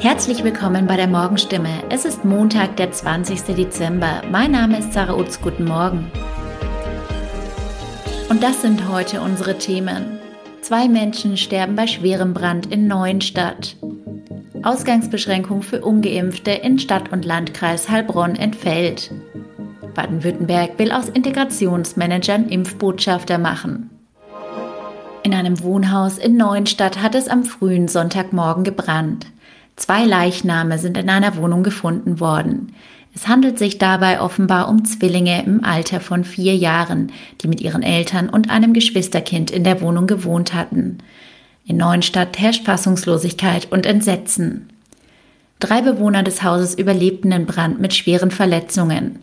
Herzlich willkommen bei der Morgenstimme. Es ist Montag, der 20. Dezember. Mein Name ist Sarah Utz. Guten Morgen. Und das sind heute unsere Themen. Zwei Menschen sterben bei schwerem Brand in Neuenstadt. Ausgangsbeschränkung für Ungeimpfte in Stadt und Landkreis Heilbronn entfällt. Baden-Württemberg will aus Integrationsmanagern Impfbotschafter machen. In einem Wohnhaus in Neuenstadt hat es am frühen Sonntagmorgen gebrannt. Zwei Leichname sind in einer Wohnung gefunden worden. Es handelt sich dabei offenbar um Zwillinge im Alter von vier Jahren, die mit ihren Eltern und einem Geschwisterkind in der Wohnung gewohnt hatten. In Neuenstadt herrscht Fassungslosigkeit und Entsetzen. Drei Bewohner des Hauses überlebten den Brand mit schweren Verletzungen.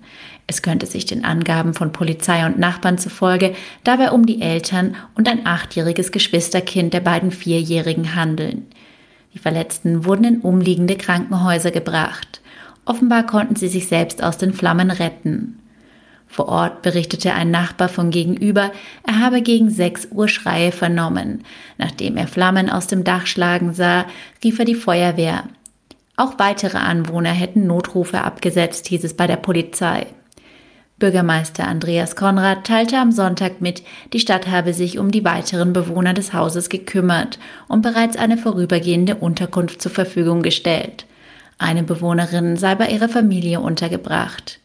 Es könnte sich den Angaben von Polizei und Nachbarn zufolge dabei um die Eltern und ein achtjähriges Geschwisterkind der beiden Vierjährigen handeln. Die Verletzten wurden in umliegende Krankenhäuser gebracht. Offenbar konnten sie sich selbst aus den Flammen retten. Vor Ort berichtete ein Nachbar von gegenüber, er habe gegen 6 Uhr Schreie vernommen. Nachdem er Flammen aus dem Dach schlagen sah, rief er die Feuerwehr. Auch weitere Anwohner hätten Notrufe abgesetzt, hieß es bei der Polizei. Bürgermeister Andreas Konrad teilte am Sonntag mit, die Stadt habe sich um die weiteren Bewohner des Hauses gekümmert und bereits eine vorübergehende Unterkunft zur Verfügung gestellt. Eine Bewohnerin sei bei ihrer Familie untergebracht.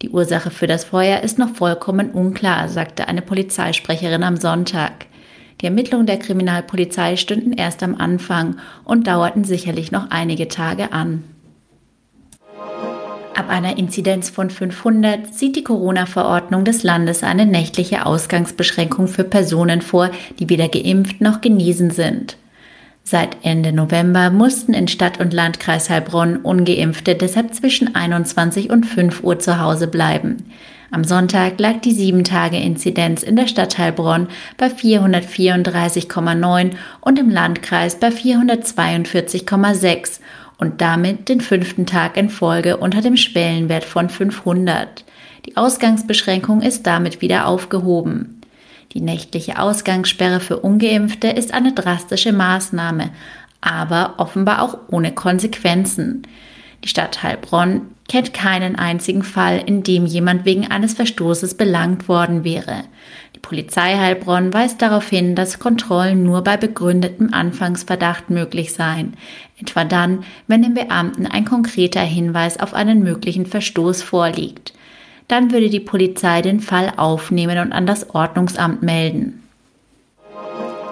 Die Ursache für das Feuer ist noch vollkommen unklar, sagte eine Polizeisprecherin am Sonntag. Die Ermittlungen der Kriminalpolizei stünden erst am Anfang und dauerten sicherlich noch einige Tage an. Ab einer Inzidenz von 500 sieht die Corona-Verordnung des Landes eine nächtliche Ausgangsbeschränkung für Personen vor, die weder geimpft noch genesen sind. Seit Ende November mussten in Stadt und Landkreis Heilbronn ungeimpfte deshalb zwischen 21 und 5 Uhr zu Hause bleiben. Am Sonntag lag die 7-Tage-Inzidenz in der Stadt Heilbronn bei 434,9 und im Landkreis bei 442,6 und damit den fünften Tag in Folge unter dem Schwellenwert von 500. Die Ausgangsbeschränkung ist damit wieder aufgehoben. Die nächtliche Ausgangssperre für ungeimpfte ist eine drastische Maßnahme, aber offenbar auch ohne Konsequenzen. Die Stadt Heilbronn kennt keinen einzigen Fall, in dem jemand wegen eines Verstoßes belangt worden wäre. Die Polizei Heilbronn weist darauf hin, dass Kontrollen nur bei begründetem Anfangsverdacht möglich seien, etwa dann, wenn dem Beamten ein konkreter Hinweis auf einen möglichen Verstoß vorliegt. Dann würde die Polizei den Fall aufnehmen und an das Ordnungsamt melden.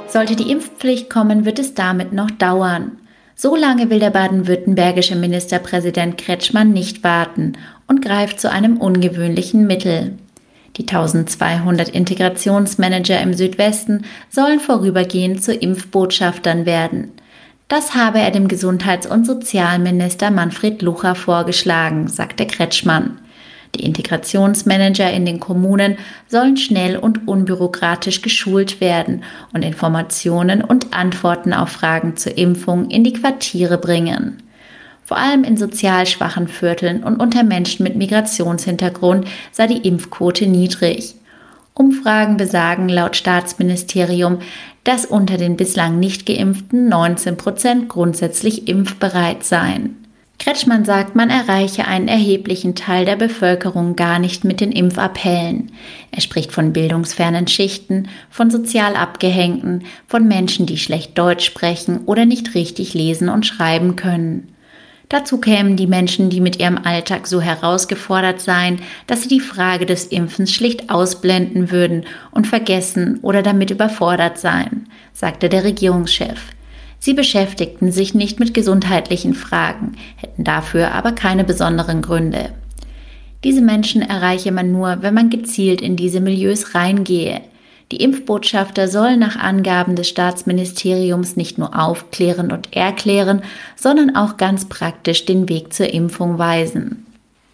Sollte die Impfpflicht kommen, wird es damit noch dauern. So lange will der baden-württembergische Ministerpräsident Kretschmann nicht warten und greift zu einem ungewöhnlichen Mittel. Die 1200 Integrationsmanager im Südwesten sollen vorübergehend zu Impfbotschaftern werden. Das habe er dem Gesundheits- und Sozialminister Manfred Lucher vorgeschlagen, sagte Kretschmann. Die Integrationsmanager in den Kommunen sollen schnell und unbürokratisch geschult werden und Informationen und Antworten auf Fragen zur Impfung in die Quartiere bringen. Vor allem in sozial schwachen Vierteln und unter Menschen mit Migrationshintergrund sei die Impfquote niedrig. Umfragen besagen laut Staatsministerium, dass unter den bislang nicht geimpften 19 Prozent grundsätzlich impfbereit seien. Kretschmann sagt, man erreiche einen erheblichen Teil der Bevölkerung gar nicht mit den Impfappellen. Er spricht von bildungsfernen Schichten, von sozial Abgehängten, von Menschen, die schlecht Deutsch sprechen oder nicht richtig lesen und schreiben können. Dazu kämen die Menschen, die mit ihrem Alltag so herausgefordert seien, dass sie die Frage des Impfens schlicht ausblenden würden und vergessen oder damit überfordert seien, sagte der Regierungschef. Sie beschäftigten sich nicht mit gesundheitlichen Fragen, hätten dafür aber keine besonderen Gründe. Diese Menschen erreiche man nur, wenn man gezielt in diese Milieus reingehe, die Impfbotschafter sollen nach Angaben des Staatsministeriums nicht nur aufklären und erklären, sondern auch ganz praktisch den Weg zur Impfung weisen.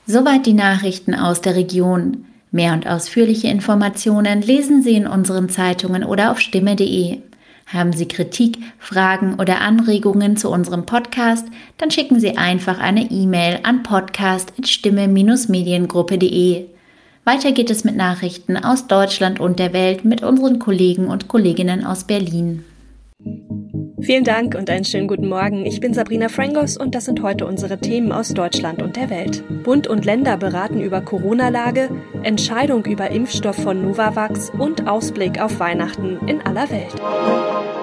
Soweit die Nachrichten aus der Region. Mehr und ausführliche Informationen lesen Sie in unseren Zeitungen oder auf stimme.de. Haben Sie Kritik, Fragen oder Anregungen zu unserem Podcast, dann schicken Sie einfach eine E-Mail an podcast.stimme-mediengruppe.de. Weiter geht es mit Nachrichten aus Deutschland und der Welt mit unseren Kollegen und Kolleginnen aus Berlin. Vielen Dank und einen schönen guten Morgen. Ich bin Sabrina Frangos und das sind heute unsere Themen aus Deutschland und der Welt. Bund und Länder beraten über Corona-Lage, Entscheidung über Impfstoff von Novavax und Ausblick auf Weihnachten in aller Welt.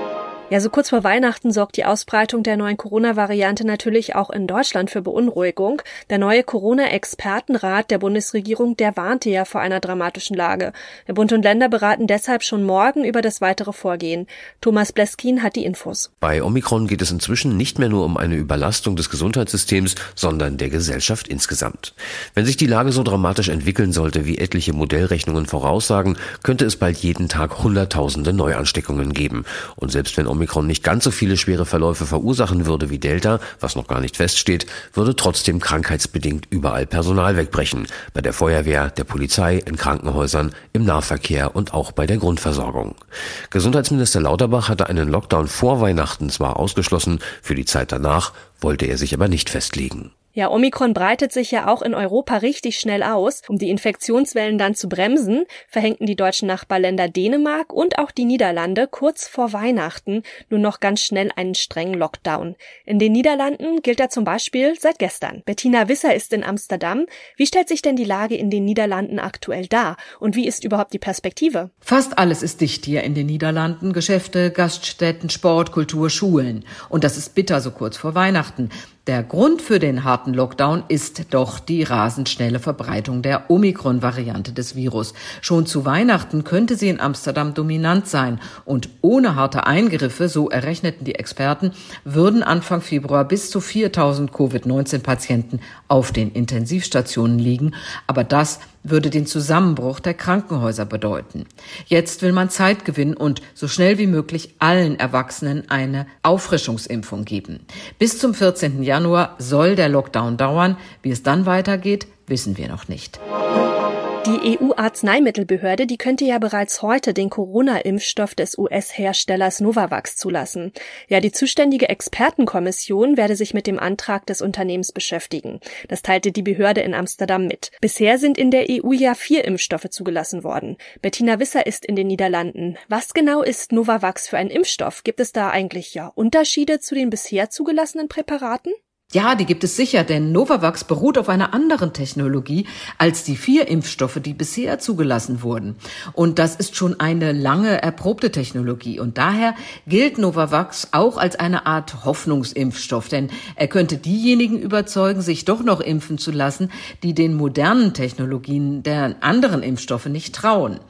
Ja, so kurz vor Weihnachten sorgt die Ausbreitung der neuen Corona-Variante natürlich auch in Deutschland für Beunruhigung. Der neue Corona-Expertenrat der Bundesregierung, der warnte ja vor einer dramatischen Lage. Der Bund und Länder beraten deshalb schon morgen über das weitere Vorgehen. Thomas Bleskin hat die Infos. Bei Omikron geht es inzwischen nicht mehr nur um eine Überlastung des Gesundheitssystems, sondern der Gesellschaft insgesamt. Wenn sich die Lage so dramatisch entwickeln sollte, wie etliche Modellrechnungen voraussagen, könnte es bald jeden Tag Hunderttausende Neuansteckungen geben. Und selbst wenn Omikron nicht ganz so viele schwere Verläufe verursachen würde wie Delta, was noch gar nicht feststeht, würde trotzdem krankheitsbedingt überall Personal wegbrechen. Bei der Feuerwehr, der Polizei, in Krankenhäusern, im Nahverkehr und auch bei der Grundversorgung. Gesundheitsminister Lauterbach hatte einen Lockdown vor Weihnachten zwar ausgeschlossen, für die Zeit danach wollte er sich aber nicht festlegen. Ja, Omikron breitet sich ja auch in Europa richtig schnell aus. Um die Infektionswellen dann zu bremsen, verhängten die deutschen Nachbarländer Dänemark und auch die Niederlande kurz vor Weihnachten nur noch ganz schnell einen strengen Lockdown. In den Niederlanden gilt er zum Beispiel seit gestern. Bettina Wisser ist in Amsterdam. Wie stellt sich denn die Lage in den Niederlanden aktuell dar? Und wie ist überhaupt die Perspektive? Fast alles ist dicht hier in den Niederlanden. Geschäfte, Gaststätten, Sport, Kultur, Schulen. Und das ist bitter so kurz vor Weihnachten. Der Grund für den harten Lockdown ist doch die rasend schnelle Verbreitung der Omikron-Variante des Virus. Schon zu Weihnachten könnte sie in Amsterdam dominant sein. Und ohne harte Eingriffe, so errechneten die Experten, würden Anfang Februar bis zu 4000 Covid-19-Patienten auf den Intensivstationen liegen. Aber das würde den Zusammenbruch der Krankenhäuser bedeuten. Jetzt will man Zeit gewinnen und so schnell wie möglich allen Erwachsenen eine Auffrischungsimpfung geben. Bis zum 14. Januar soll der Lockdown dauern. Wie es dann weitergeht, wissen wir noch nicht. Die EU-Arzneimittelbehörde, die könnte ja bereits heute den Corona-Impfstoff des US-Herstellers Novavax zulassen. Ja, die zuständige Expertenkommission werde sich mit dem Antrag des Unternehmens beschäftigen. Das teilte die Behörde in Amsterdam mit. Bisher sind in der EU ja vier Impfstoffe zugelassen worden. Bettina Wisser ist in den Niederlanden. Was genau ist Novavax für ein Impfstoff? Gibt es da eigentlich ja Unterschiede zu den bisher zugelassenen Präparaten? Ja, die gibt es sicher, denn Novavax beruht auf einer anderen Technologie als die vier Impfstoffe, die bisher zugelassen wurden. Und das ist schon eine lange erprobte Technologie. Und daher gilt Novavax auch als eine Art Hoffnungsimpfstoff, denn er könnte diejenigen überzeugen, sich doch noch impfen zu lassen, die den modernen Technologien der anderen Impfstoffe nicht trauen.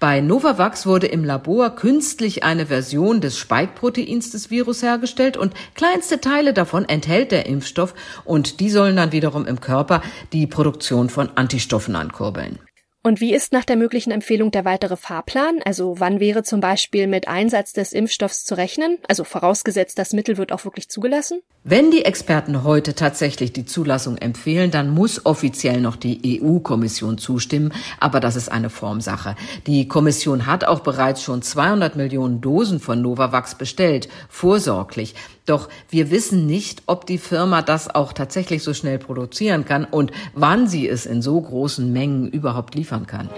Bei Novavax wurde im Labor künstlich eine Version des Spike-Proteins des Virus hergestellt und kleinste Teile davon enthält der Impfstoff Impfstoff und die sollen dann wiederum im Körper die Produktion von Antistoffen ankurbeln. Und wie ist nach der möglichen Empfehlung der weitere Fahrplan? Also wann wäre zum Beispiel mit Einsatz des Impfstoffs zu rechnen? Also vorausgesetzt, das Mittel wird auch wirklich zugelassen? Wenn die Experten heute tatsächlich die Zulassung empfehlen, dann muss offiziell noch die EU-Kommission zustimmen. Aber das ist eine Formsache. Die Kommission hat auch bereits schon 200 Millionen Dosen von Novavax bestellt, vorsorglich. Doch wir wissen nicht, ob die Firma das auch tatsächlich so schnell produzieren kann und wann sie es in so großen Mengen überhaupt liefern kann.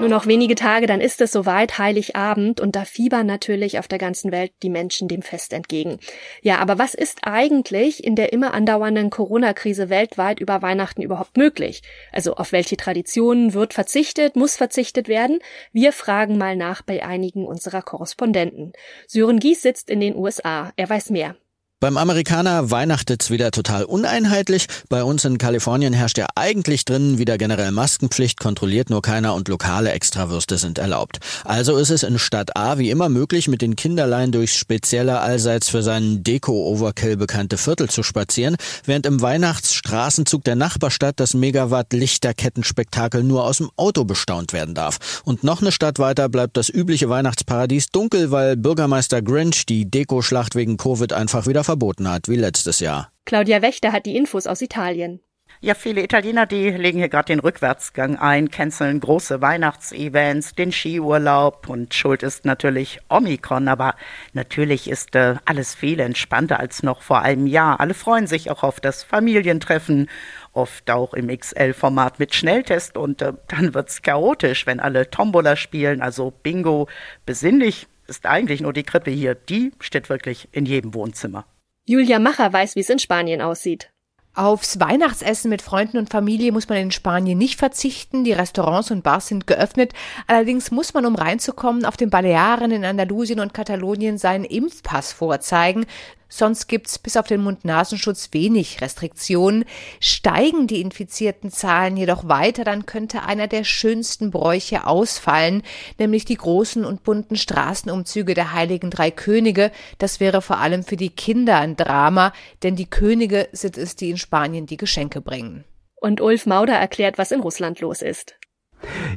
Nur noch wenige Tage, dann ist es soweit, Heiligabend, und da fiebern natürlich auf der ganzen Welt die Menschen dem Fest entgegen. Ja, aber was ist eigentlich in der immer andauernden Corona-Krise weltweit über Weihnachten überhaupt möglich? Also auf welche Traditionen wird verzichtet, muss verzichtet werden? Wir fragen mal nach bei einigen unserer Korrespondenten. Sören Gies sitzt in den USA. Er weiß mehr. Beim Amerikaner weihnachtet's wieder total uneinheitlich. Bei uns in Kalifornien herrscht ja eigentlich drinnen wieder generell Maskenpflicht, kontrolliert nur keiner und lokale Extrawürste sind erlaubt. Also ist es in Stadt A wie immer möglich, mit den Kinderlein durchs spezielle allseits für seinen Deko-Overkill bekannte Viertel zu spazieren, während im Weihnachtsstraßenzug der Nachbarstadt das Megawatt-Lichterkettenspektakel nur aus dem Auto bestaunt werden darf. Und noch eine Stadt weiter bleibt das übliche Weihnachtsparadies dunkel, weil Bürgermeister Grinch die Dekoschlacht wegen Covid einfach wieder verboten hat, wie letztes Jahr. Claudia Wächter hat die Infos aus Italien. Ja, viele Italiener, die legen hier gerade den Rückwärtsgang ein, canceln große Weihnachtsevents, den Skiurlaub und schuld ist natürlich Omikron, aber natürlich ist äh, alles viel entspannter als noch vor einem Jahr. Alle freuen sich auch auf das Familientreffen, oft auch im XL-Format mit Schnelltest und äh, dann wird's chaotisch, wenn alle Tombola spielen, also Bingo, besinnlich ist eigentlich nur die Krippe hier. Die steht wirklich in jedem Wohnzimmer. Julia Macher weiß, wie es in Spanien aussieht. Aufs Weihnachtsessen mit Freunden und Familie muss man in Spanien nicht verzichten. Die Restaurants und Bars sind geöffnet. Allerdings muss man, um reinzukommen, auf den Balearen in Andalusien und Katalonien seinen Impfpass vorzeigen. Sonst gibt's bis auf den Mund-Nasenschutz wenig Restriktionen. Steigen die infizierten Zahlen jedoch weiter, dann könnte einer der schönsten Bräuche ausfallen, nämlich die großen und bunten Straßenumzüge der Heiligen Drei Könige. Das wäre vor allem für die Kinder ein Drama, denn die Könige sind es, die in Spanien die Geschenke bringen. Und Ulf Mauder erklärt, was in Russland los ist.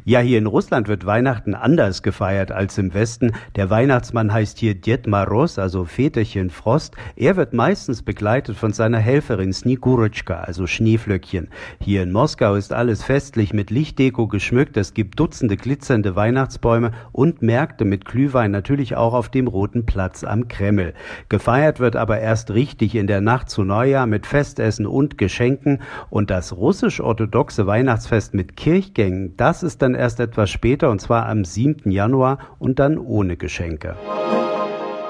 Ja, hier in Russland wird Weihnachten anders gefeiert als im Westen. Der Weihnachtsmann heißt hier Dед Maros, also Väterchen Frost. Er wird meistens begleitet von seiner Helferin Sniguritschka, also Schneeflöckchen. Hier in Moskau ist alles festlich mit Lichtdeko geschmückt. Es gibt Dutzende glitzernde Weihnachtsbäume und Märkte mit Glühwein, natürlich auch auf dem Roten Platz am Kreml. Gefeiert wird aber erst richtig in der Nacht zu Neujahr mit Festessen und Geschenken. Und das russisch-orthodoxe Weihnachtsfest mit Kirchgängen, das das ist dann erst etwas später und zwar am 7. Januar und dann ohne Geschenke.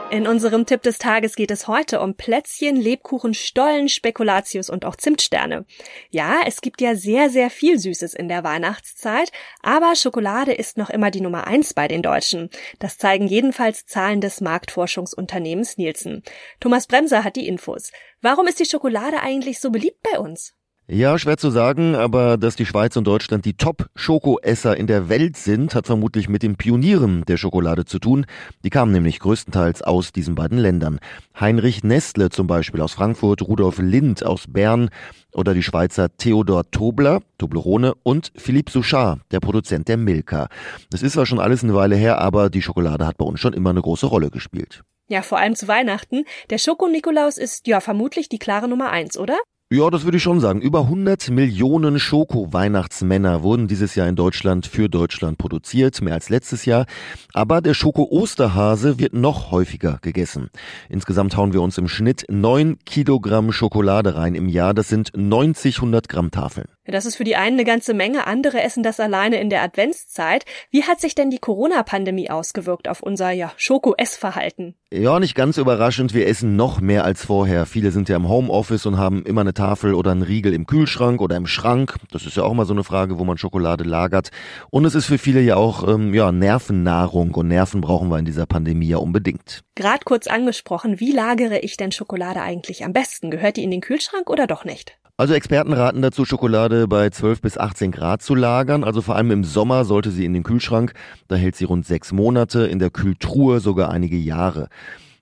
In unserem Tipp des Tages geht es heute um Plätzchen, Lebkuchen, Stollen, Spekulatius und auch Zimtsterne. Ja, es gibt ja sehr, sehr viel Süßes in der Weihnachtszeit, aber Schokolade ist noch immer die Nummer eins bei den Deutschen. Das zeigen jedenfalls Zahlen des Marktforschungsunternehmens Nielsen. Thomas Bremser hat die Infos. Warum ist die Schokolade eigentlich so beliebt bei uns? Ja, schwer zu sagen, aber dass die Schweiz und Deutschland die Top-Schokoesser in der Welt sind, hat vermutlich mit den Pionieren der Schokolade zu tun. Die kamen nämlich größtenteils aus diesen beiden Ländern. Heinrich Nestle zum Beispiel aus Frankfurt, Rudolf Lind aus Bern oder die Schweizer Theodor Tobler, Toblerone und Philippe Souchard, der Produzent der Milka. Das ist zwar schon alles eine Weile her, aber die Schokolade hat bei uns schon immer eine große Rolle gespielt. Ja, vor allem zu Weihnachten. Der Schoko-Nikolaus ist ja vermutlich die klare Nummer eins, oder? Ja, das würde ich schon sagen. Über 100 Millionen Schoko-Weihnachtsmänner wurden dieses Jahr in Deutschland für Deutschland produziert, mehr als letztes Jahr. Aber der Schoko-Osterhase wird noch häufiger gegessen. Insgesamt hauen wir uns im Schnitt 9 Kilogramm Schokolade rein im Jahr. Das sind 90 100 Gramm Tafeln. Das ist für die einen eine ganze Menge, andere essen das alleine in der Adventszeit. Wie hat sich denn die Corona-Pandemie ausgewirkt auf unser ja, Schoko-Essverhalten? Ja, nicht ganz überraschend, wir essen noch mehr als vorher. Viele sind ja im Homeoffice und haben immer eine Tafel oder einen Riegel im Kühlschrank oder im Schrank. Das ist ja auch mal so eine Frage, wo man Schokolade lagert. Und es ist für viele ja auch ähm, ja, Nervennahrung und Nerven brauchen wir in dieser Pandemie ja unbedingt. Gerade kurz angesprochen, wie lagere ich denn Schokolade eigentlich am besten? Gehört die in den Kühlschrank oder doch nicht? Also Experten raten dazu, Schokolade bei 12 bis 18 Grad zu lagern. Also vor allem im Sommer sollte sie in den Kühlschrank. Da hält sie rund sechs Monate, in der Kühltruhe sogar einige Jahre.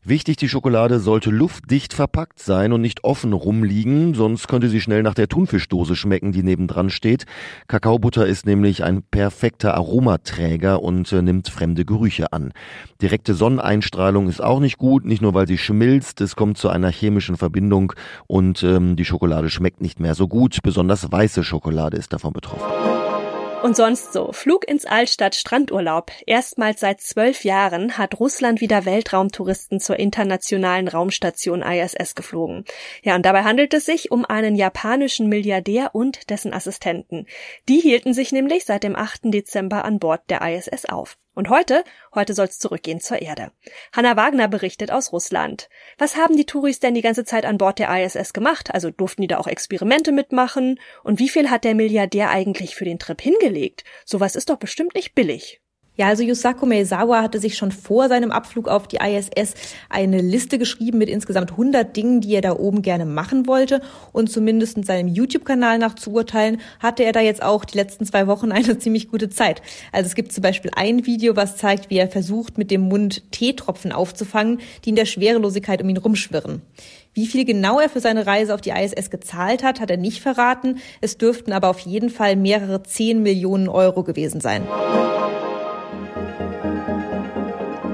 Wichtig, die Schokolade sollte luftdicht verpackt sein und nicht offen rumliegen, sonst könnte sie schnell nach der Thunfischdose schmecken, die nebendran steht. Kakaobutter ist nämlich ein perfekter Aromaträger und äh, nimmt fremde Gerüche an. Direkte Sonneneinstrahlung ist auch nicht gut, nicht nur weil sie schmilzt, es kommt zu einer chemischen Verbindung und ähm, die Schokolade schmeckt nicht mehr so gut. Besonders weiße Schokolade ist davon betroffen. Und sonst so. Flug ins Altstadt Strandurlaub. Erstmals seit zwölf Jahren hat Russland wieder Weltraumtouristen zur internationalen Raumstation ISS geflogen. Ja, und dabei handelt es sich um einen japanischen Milliardär und dessen Assistenten. Die hielten sich nämlich seit dem 8. Dezember an Bord der ISS auf. Und heute, heute soll's zurückgehen zur Erde. Hanna Wagner berichtet aus Russland. Was haben die Touris denn die ganze Zeit an Bord der ISS gemacht? Also durften die da auch Experimente mitmachen? Und wie viel hat der Milliardär eigentlich für den Trip hingelegt? Sowas ist doch bestimmt nicht billig. Ja, also Yusaku Meizawa hatte sich schon vor seinem Abflug auf die ISS eine Liste geschrieben mit insgesamt 100 Dingen, die er da oben gerne machen wollte. Und zumindest in seinem YouTube-Kanal nach zu urteilen, hatte er da jetzt auch die letzten zwei Wochen eine ziemlich gute Zeit. Also es gibt zum Beispiel ein Video, was zeigt, wie er versucht, mit dem Mund Teetropfen aufzufangen, die in der Schwerelosigkeit um ihn rumschwirren. Wie viel genau er für seine Reise auf die ISS gezahlt hat, hat er nicht verraten. Es dürften aber auf jeden Fall mehrere 10 Millionen Euro gewesen sein.